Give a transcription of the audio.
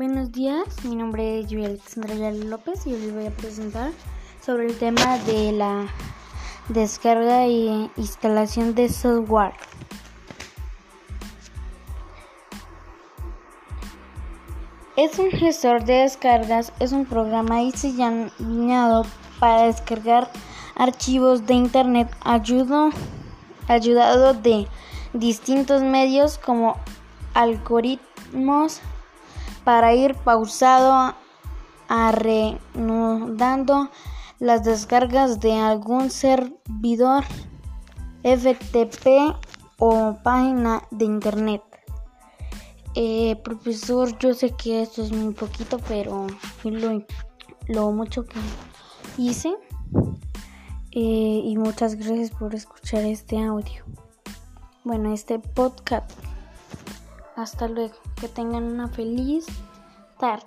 Buenos días, mi nombre es Julia Alexandra López y hoy les voy a presentar sobre el tema de la descarga e instalación de software. Es un gestor de descargas, es un programa diseñado para descargar archivos de internet ayudo, ayudado de distintos medios como algoritmos para ir pausado a reanudando las descargas de algún servidor FTP o página de internet. Eh, profesor, yo sé que esto es muy poquito, pero lo, lo mucho que hice. Eh, y muchas gracias por escuchar este audio. Bueno, este podcast. Hasta luego. Que tengan una feliz tarde.